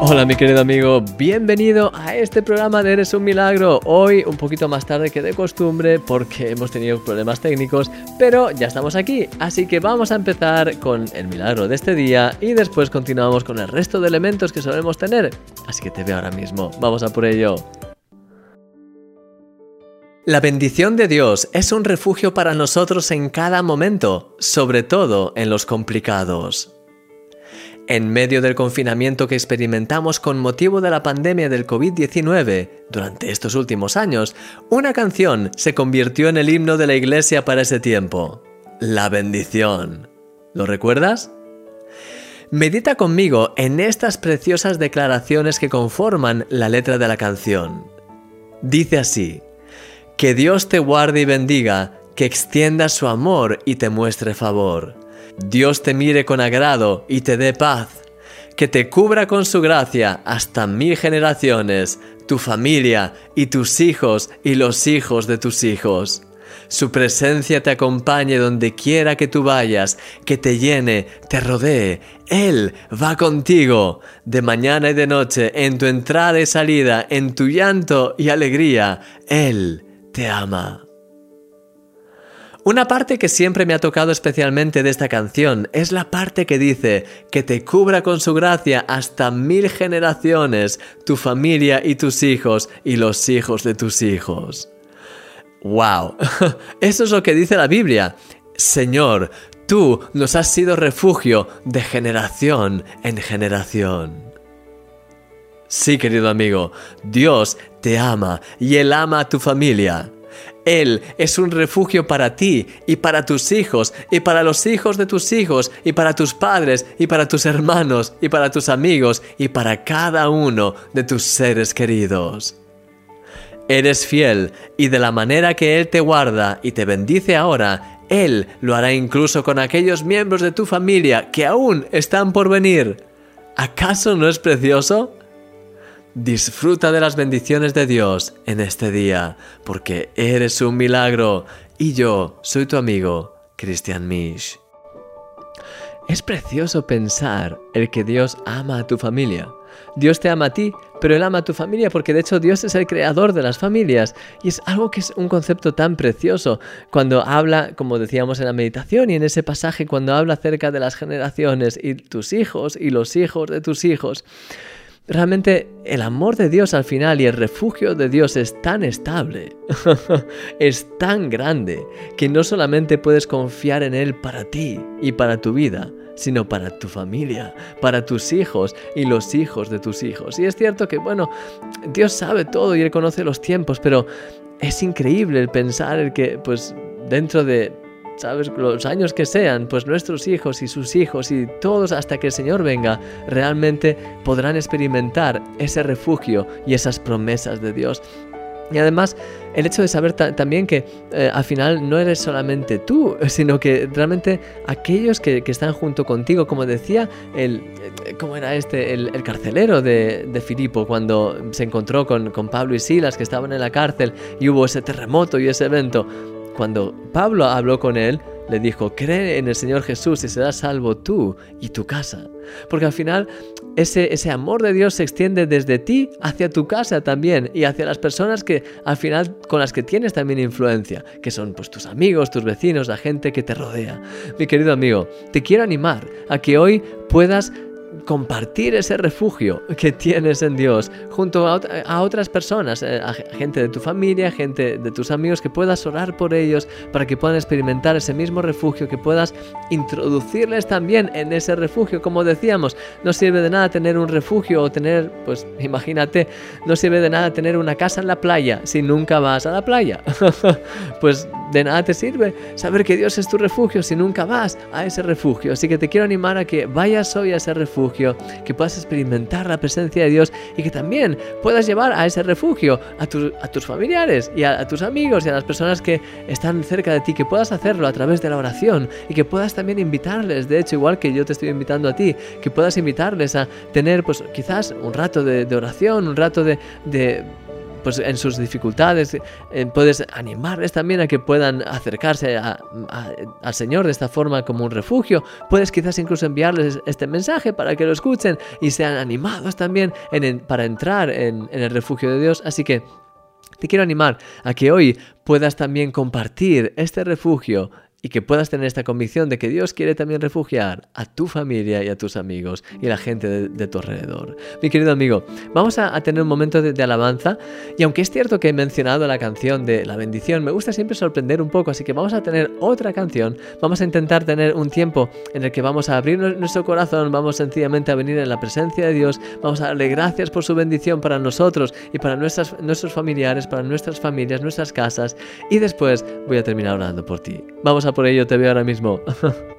Hola mi querido amigo, bienvenido a este programa de Eres un Milagro. Hoy un poquito más tarde que de costumbre porque hemos tenido problemas técnicos, pero ya estamos aquí, así que vamos a empezar con el milagro de este día y después continuamos con el resto de elementos que solemos tener. Así que te veo ahora mismo, vamos a por ello. La bendición de Dios es un refugio para nosotros en cada momento, sobre todo en los complicados. En medio del confinamiento que experimentamos con motivo de la pandemia del COVID-19 durante estos últimos años, una canción se convirtió en el himno de la iglesia para ese tiempo. La bendición. ¿Lo recuerdas? Medita conmigo en estas preciosas declaraciones que conforman la letra de la canción. Dice así, que Dios te guarde y bendiga, que extienda su amor y te muestre favor Dios te mire con agrado y te dé paz, que te cubra con su gracia hasta mil generaciones, tu familia y tus hijos y los hijos de tus hijos. Su presencia te acompañe donde quiera que tú vayas, que te llene, te rodee. Él va contigo, de mañana y de noche, en tu entrada y salida, en tu llanto y alegría. Él te ama. Una parte que siempre me ha tocado especialmente de esta canción es la parte que dice que te cubra con su gracia hasta mil generaciones, tu familia y tus hijos y los hijos de tus hijos. ¡Wow! Eso es lo que dice la Biblia. Señor, tú nos has sido refugio de generación en generación. Sí, querido amigo, Dios te ama y Él ama a tu familia. Él es un refugio para ti y para tus hijos y para los hijos de tus hijos y para tus padres y para tus hermanos y para tus amigos y para cada uno de tus seres queridos. Eres fiel y de la manera que Él te guarda y te bendice ahora, Él lo hará incluso con aquellos miembros de tu familia que aún están por venir. ¿Acaso no es precioso? Disfruta de las bendiciones de Dios en este día, porque eres un milagro y yo soy tu amigo, Christian Misch. Es precioso pensar el que Dios ama a tu familia. Dios te ama a ti, pero Él ama a tu familia porque de hecho Dios es el creador de las familias. Y es algo que es un concepto tan precioso cuando habla, como decíamos en la meditación y en ese pasaje, cuando habla acerca de las generaciones y tus hijos y los hijos de tus hijos. Realmente el amor de Dios al final y el refugio de Dios es tan estable, es tan grande, que no solamente puedes confiar en Él para ti y para tu vida, sino para tu familia, para tus hijos y los hijos de tus hijos. Y es cierto que, bueno, Dios sabe todo y Él conoce los tiempos, pero es increíble el pensar que, pues, dentro de ¿sabes? Los años que sean, pues nuestros hijos y sus hijos y todos hasta que el Señor venga, realmente podrán experimentar ese refugio y esas promesas de Dios. Y además, el hecho de saber también que eh, al final no eres solamente tú, sino que realmente aquellos que, están junto contigo, como decía el, eh, ¿cómo era este? El, carcelero de, de, Filipo, cuando se encontró con, con Pablo y Silas, que estaban en la cárcel, y hubo ese terremoto y ese evento. Cuando Pablo habló con él, le dijo, cree en el Señor Jesús y serás salvo tú y tu casa. Porque al final ese, ese amor de Dios se extiende desde ti hacia tu casa también y hacia las personas que al final con las que tienes también influencia, que son pues tus amigos, tus vecinos, la gente que te rodea. Mi querido amigo, te quiero animar a que hoy puedas compartir ese refugio que tienes en Dios junto a, otras personas, eh, a gente de tu familia, gente de tus amigos, que puedas orar por ellos para que puedan experimentar ese mismo refugio, que puedas introducirles también en ese refugio. Como decíamos, no sirve de nada tener un refugio o tener, pues imagínate, no sirve de nada tener una casa en la playa si nunca vas a la playa. pues de nada te sirve saber que Dios es tu refugio si nunca vas a ese refugio. Así que te quiero animar a que vayas hoy a ese refugio que puedas experimentar la presencia de Dios y que también puedas llevar a ese refugio a, tus familiares y a tus amigos y a las personas que están cerca de ti, que puedas hacerlo a través de la oración y que puedas también invitarles, de hecho igual que yo te estoy invitando a ti, que puedas invitarles a tener pues quizás un rato de, oración, un rato de, pues en sus dificultades, eh, puedes animarles también a que puedan acercarse al Señor de esta forma como un refugio, puedes quizás incluso enviarles este mensaje para que lo escuchen y sean animados también para entrar en el refugio de Dios, así que te quiero animar a que hoy puedas también compartir este refugio y que puedas tener esta convicción de que Dios quiere también refugiar a tu familia y a tus amigos y a la gente de, tu alrededor. Mi querido amigo, vamos a, tener un momento de, alabanza y aunque es cierto que he mencionado la canción de la bendición, me gusta siempre sorprender un poco, así que vamos a tener otra canción, vamos a intentar tener un tiempo en el que vamos a abrir nuestro corazón, vamos sencillamente a venir en la presencia de Dios, vamos a darle gracias por su bendición para nosotros y para nuestras, nuestros familiares, para nuestras familias, nuestras casas y después voy a terminar orando por ti. Vamos a por ello, te veo ahora mismo.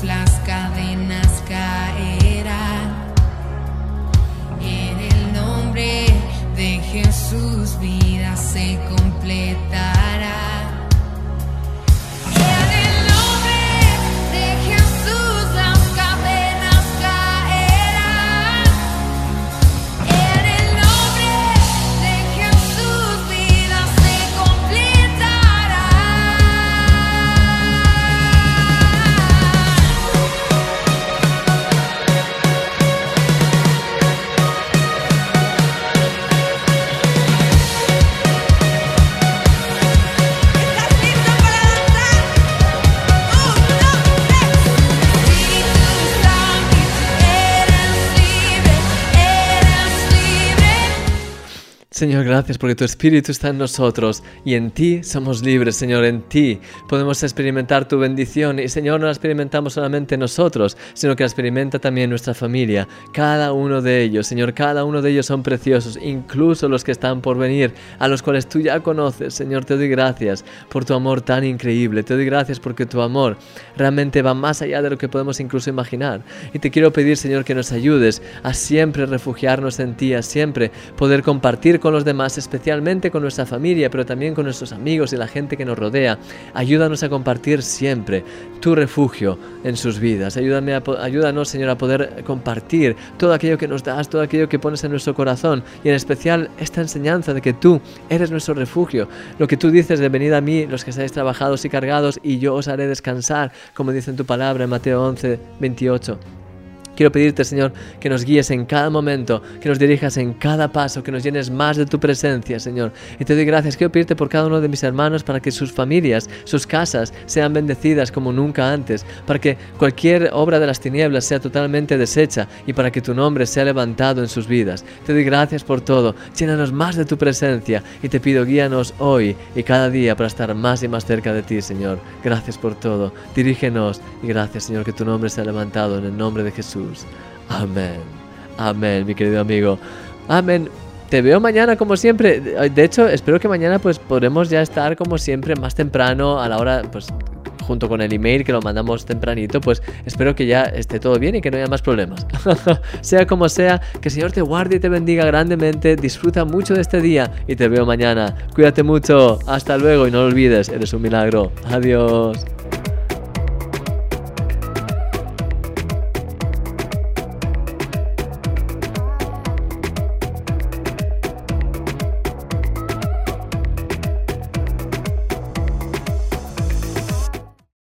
las Señor, gracias porque tu Espíritu está en nosotros y en ti somos libres, Señor, en ti podemos experimentar tu bendición. Y Señor, no la experimentamos solamente nosotros, sino que la experimenta también nuestra familia, cada uno de ellos, Señor, cada uno de ellos son preciosos, incluso los que están por venir, a los cuales tú ya conoces, Señor, te doy gracias por tu amor tan increíble, te doy gracias porque tu amor realmente va más allá de lo que podemos incluso imaginar. Y te quiero pedir, Señor, que nos ayudes a siempre refugiarnos en ti, a siempre poder compartir con los demás, especialmente con nuestra familia, pero también con nuestros amigos y la gente que nos rodea. Ayúdanos a compartir siempre tu refugio en sus vidas. Ayúdame ayúdanos, Señor, a poder compartir todo aquello que nos das, todo aquello que pones en nuestro corazón y en especial esta enseñanza de que tú eres nuestro refugio. Lo que tú dices de venid a mí, los que estáis trabajados y cargados, y yo os haré descansar, como dice en tu palabra en Mateo 11, 28. Quiero pedirte, Señor, que nos guíes en cada momento, que nos dirijas en cada paso, que nos llenes más de tu presencia, Señor. Y te doy gracias. Quiero pedirte por cada uno de mis hermanos para que sus familias, sus casas sean bendecidas como nunca antes, para que cualquier obra de las tinieblas sea totalmente deshecha y para que tu nombre sea levantado en sus vidas. Te doy gracias por todo. Llénanos más de tu presencia y te pido guíanos hoy y cada día para estar más y más cerca de ti, Señor. Gracias por todo. Dirígenos y gracias, Señor, que tu nombre sea levantado en el nombre de Amén. Amén, mi querido amigo. Amén. Te veo mañana como siempre. De hecho, espero que mañana pues podremos ya estar como siempre más temprano a la hora pues junto con el email que lo mandamos tempranito, pues espero que ya esté todo bien y que no haya más problemas. sea como sea, que el Señor te guarde y te bendiga grandemente, disfruta mucho de este día y te veo mañana. Cuídate mucho, hasta luego y no lo olvides, eres un milagro. Adiós.